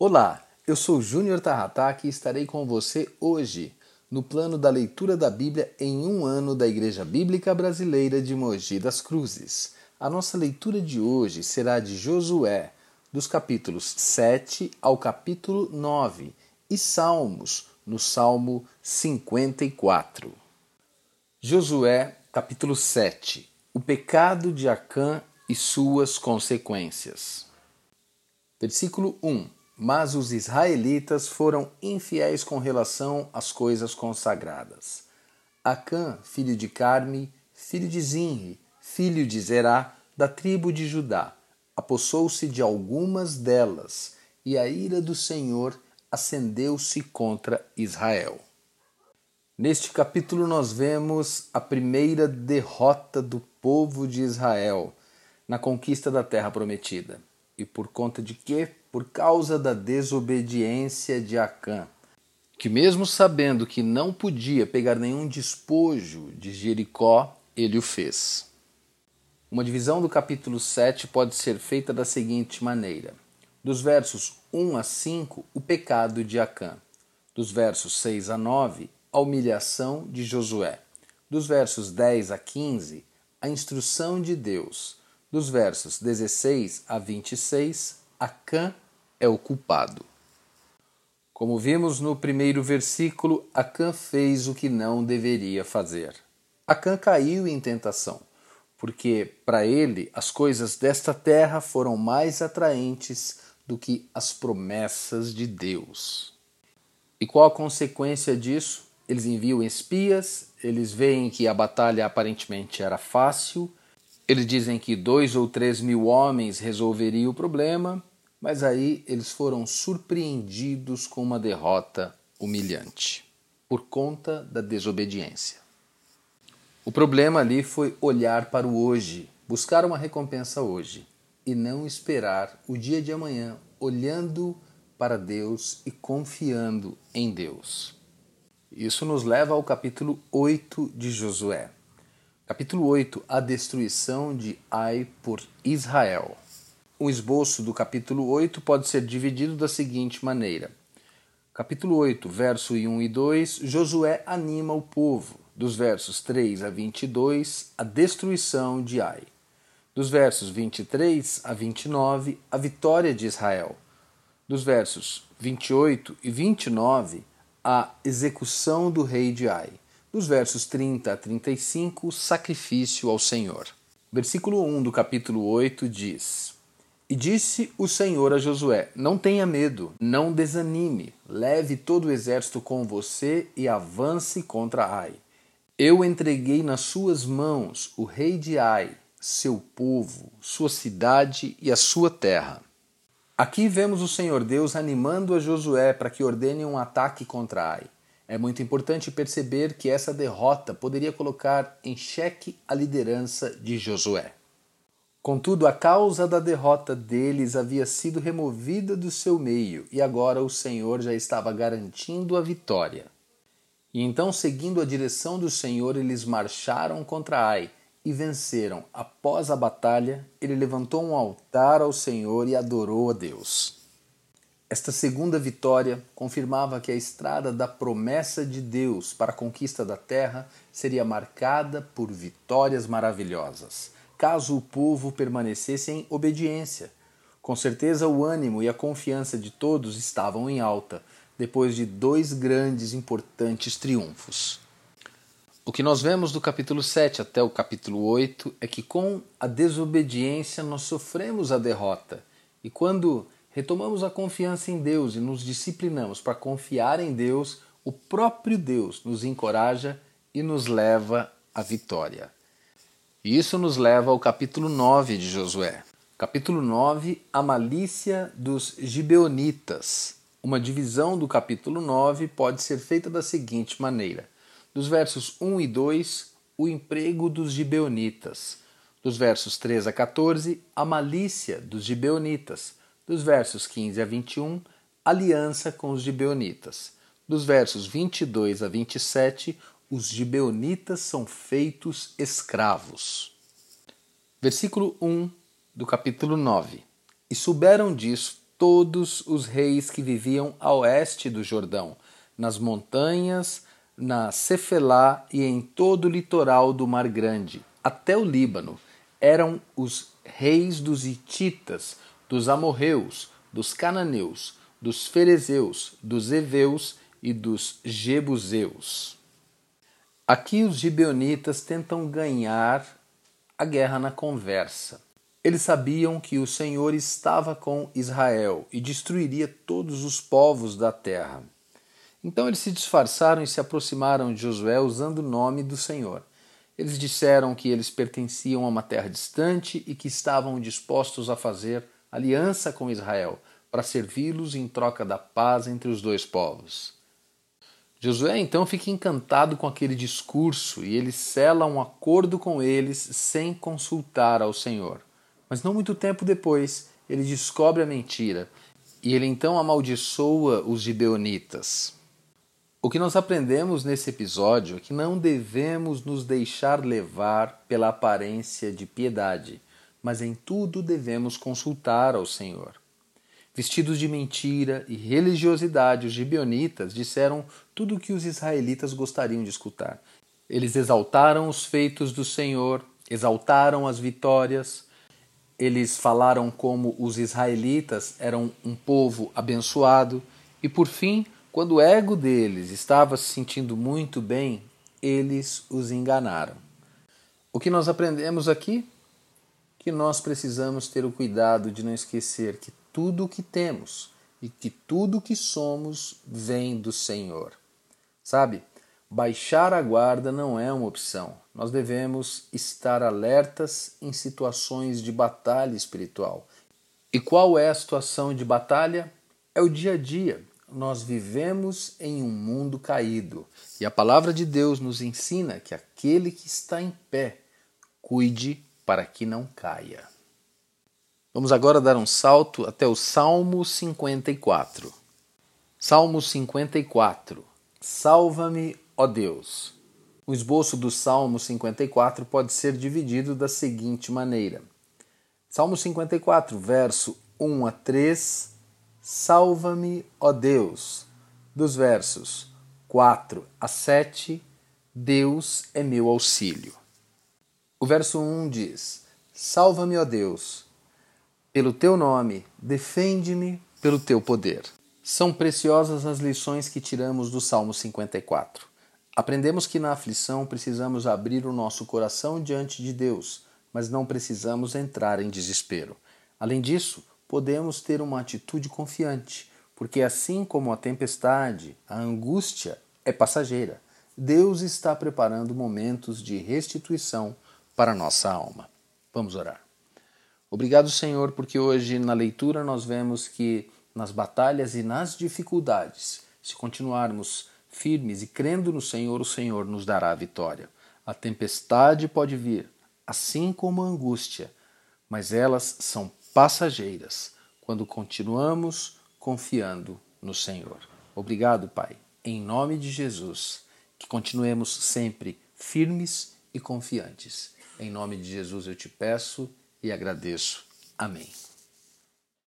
Olá, eu sou Júnior Tarrataque e estarei com você hoje no plano da leitura da Bíblia em um ano da Igreja Bíblica Brasileira de Mogi das Cruzes. A nossa leitura de hoje será de Josué, dos capítulos 7 ao capítulo 9, e Salmos, no Salmo 54. Josué, capítulo 7 O pecado de Acã e suas consequências. Versículo 1 mas os israelitas foram infiéis com relação às coisas consagradas. Acã, filho de Carme, filho de Zinri, filho de Zerá, da tribo de Judá, apossou-se de algumas delas, e a ira do Senhor acendeu-se contra Israel. Neste capítulo nós vemos a primeira derrota do povo de Israel na conquista da terra prometida. E por conta de quê? Por causa da desobediência de Acã, que mesmo sabendo que não podia pegar nenhum despojo de Jericó, ele o fez. Uma divisão do capítulo 7 pode ser feita da seguinte maneira: dos versos 1 a 5, o pecado de Acã, dos versos 6 a 9, a humilhação de Josué, dos versos 10 a 15, a instrução de Deus dos versos 16 a 26, Acã é o culpado. Como vimos no primeiro versículo, Acã fez o que não deveria fazer. Acã caiu em tentação, porque para ele as coisas desta terra foram mais atraentes do que as promessas de Deus. E qual a consequência disso? Eles enviam espias, eles veem que a batalha aparentemente era fácil eles dizem que dois ou três mil homens resolveriam o problema, mas aí eles foram surpreendidos com uma derrota humilhante por conta da desobediência. O problema ali foi olhar para o hoje, buscar uma recompensa hoje e não esperar o dia de amanhã olhando para Deus e confiando em Deus. Isso nos leva ao capítulo 8 de Josué. Capítulo 8 A destruição de Ai por Israel. Um esboço do capítulo 8 pode ser dividido da seguinte maneira: Capítulo 8, verso 1 e 2, Josué anima o povo. Dos versos 3 a 22, a destruição de Ai. Dos versos 23 a 29, a vitória de Israel. Dos versos 28 e 29, a execução do rei de Ai dos versos 30 a 35, sacrifício ao Senhor. Versículo 1 do capítulo 8 diz: E disse o Senhor a Josué: Não tenha medo, não desanime, leve todo o exército com você e avance contra Ai. Eu entreguei nas suas mãos o rei de Ai, seu povo, sua cidade e a sua terra. Aqui vemos o Senhor Deus animando a Josué para que ordene um ataque contra Ai. É muito importante perceber que essa derrota poderia colocar em xeque a liderança de Josué. Contudo, a causa da derrota deles havia sido removida do seu meio e agora o Senhor já estava garantindo a vitória. E então, seguindo a direção do Senhor, eles marcharam contra Ai e venceram. Após a batalha, ele levantou um altar ao Senhor e adorou a Deus. Esta segunda vitória confirmava que a estrada da promessa de Deus para a conquista da terra seria marcada por vitórias maravilhosas, caso o povo permanecesse em obediência. Com certeza, o ânimo e a confiança de todos estavam em alta, depois de dois grandes importantes triunfos. O que nós vemos do capítulo 7 até o capítulo 8 é que, com a desobediência, nós sofremos a derrota. E quando retomamos a confiança em Deus e nos disciplinamos para confiar em Deus, o próprio Deus nos encoraja e nos leva à vitória. E isso nos leva ao capítulo 9 de Josué. Capítulo 9, a malícia dos gibeonitas. Uma divisão do capítulo 9 pode ser feita da seguinte maneira: dos versos 1 e 2, o emprego dos gibeonitas. Dos versos 3 a 14, a malícia dos gibeonitas dos versos 15 a 21, aliança com os gibeonitas. Dos versos 22 a 27, os gibeonitas são feitos escravos. Versículo 1 do capítulo 9. E souberam disso todos os reis que viviam a oeste do Jordão, nas montanhas, na Cefelá e em todo o litoral do Mar Grande, até o Líbano. Eram os reis dos Hititas, dos amorreus, dos cananeus, dos ferezeus, dos heveus e dos jebuseus. Aqui os gibeonitas tentam ganhar a guerra na conversa. Eles sabiam que o Senhor estava com Israel e destruiria todos os povos da terra. Então eles se disfarçaram e se aproximaram de Josué usando o nome do Senhor. Eles disseram que eles pertenciam a uma terra distante e que estavam dispostos a fazer aliança com Israel para servi-los em troca da paz entre os dois povos. Josué então fica encantado com aquele discurso e ele sela um acordo com eles sem consultar ao Senhor. Mas não muito tempo depois, ele descobre a mentira e ele então amaldiçoa os gibeonitas. O que nós aprendemos nesse episódio é que não devemos nos deixar levar pela aparência de piedade, mas em tudo devemos consultar ao Senhor. Vestidos de mentira e religiosidade, os gibeonitas disseram tudo o que os israelitas gostariam de escutar. Eles exaltaram os feitos do Senhor, exaltaram as vitórias, eles falaram como os israelitas eram um povo abençoado, e por fim, quando o ego deles estava se sentindo muito bem, eles os enganaram. O que nós aprendemos aqui? Que nós precisamos ter o cuidado de não esquecer que tudo o que temos e que tudo o que somos vem do Senhor. Sabe? Baixar a guarda não é uma opção. Nós devemos estar alertas em situações de batalha espiritual. E qual é a situação de batalha? É o dia a dia. Nós vivemos em um mundo caído. E a palavra de Deus nos ensina que aquele que está em pé, cuide para que não caia. Vamos agora dar um salto até o Salmo 54. Salmo 54. Salva-me, ó Deus. O esboço do Salmo 54 pode ser dividido da seguinte maneira: Salmo 54, verso 1 a 3. Salva-me, ó Deus. Dos versos 4 a 7. Deus é meu auxílio. O verso 1 diz: Salva-me, ó Deus pelo teu nome, defende-me pelo teu poder. São preciosas as lições que tiramos do Salmo 54. Aprendemos que na aflição precisamos abrir o nosso coração diante de Deus, mas não precisamos entrar em desespero. Além disso, podemos ter uma atitude confiante, porque assim como a tempestade, a angústia é passageira. Deus está preparando momentos de restituição para nossa alma. Vamos orar. Obrigado, Senhor, porque hoje na leitura nós vemos que nas batalhas e nas dificuldades, se continuarmos firmes e crendo no Senhor, o Senhor nos dará a vitória. A tempestade pode vir, assim como a angústia, mas elas são passageiras quando continuamos confiando no Senhor. Obrigado, Pai, em nome de Jesus, que continuemos sempre firmes e confiantes. Em nome de Jesus eu te peço e agradeço. Amém.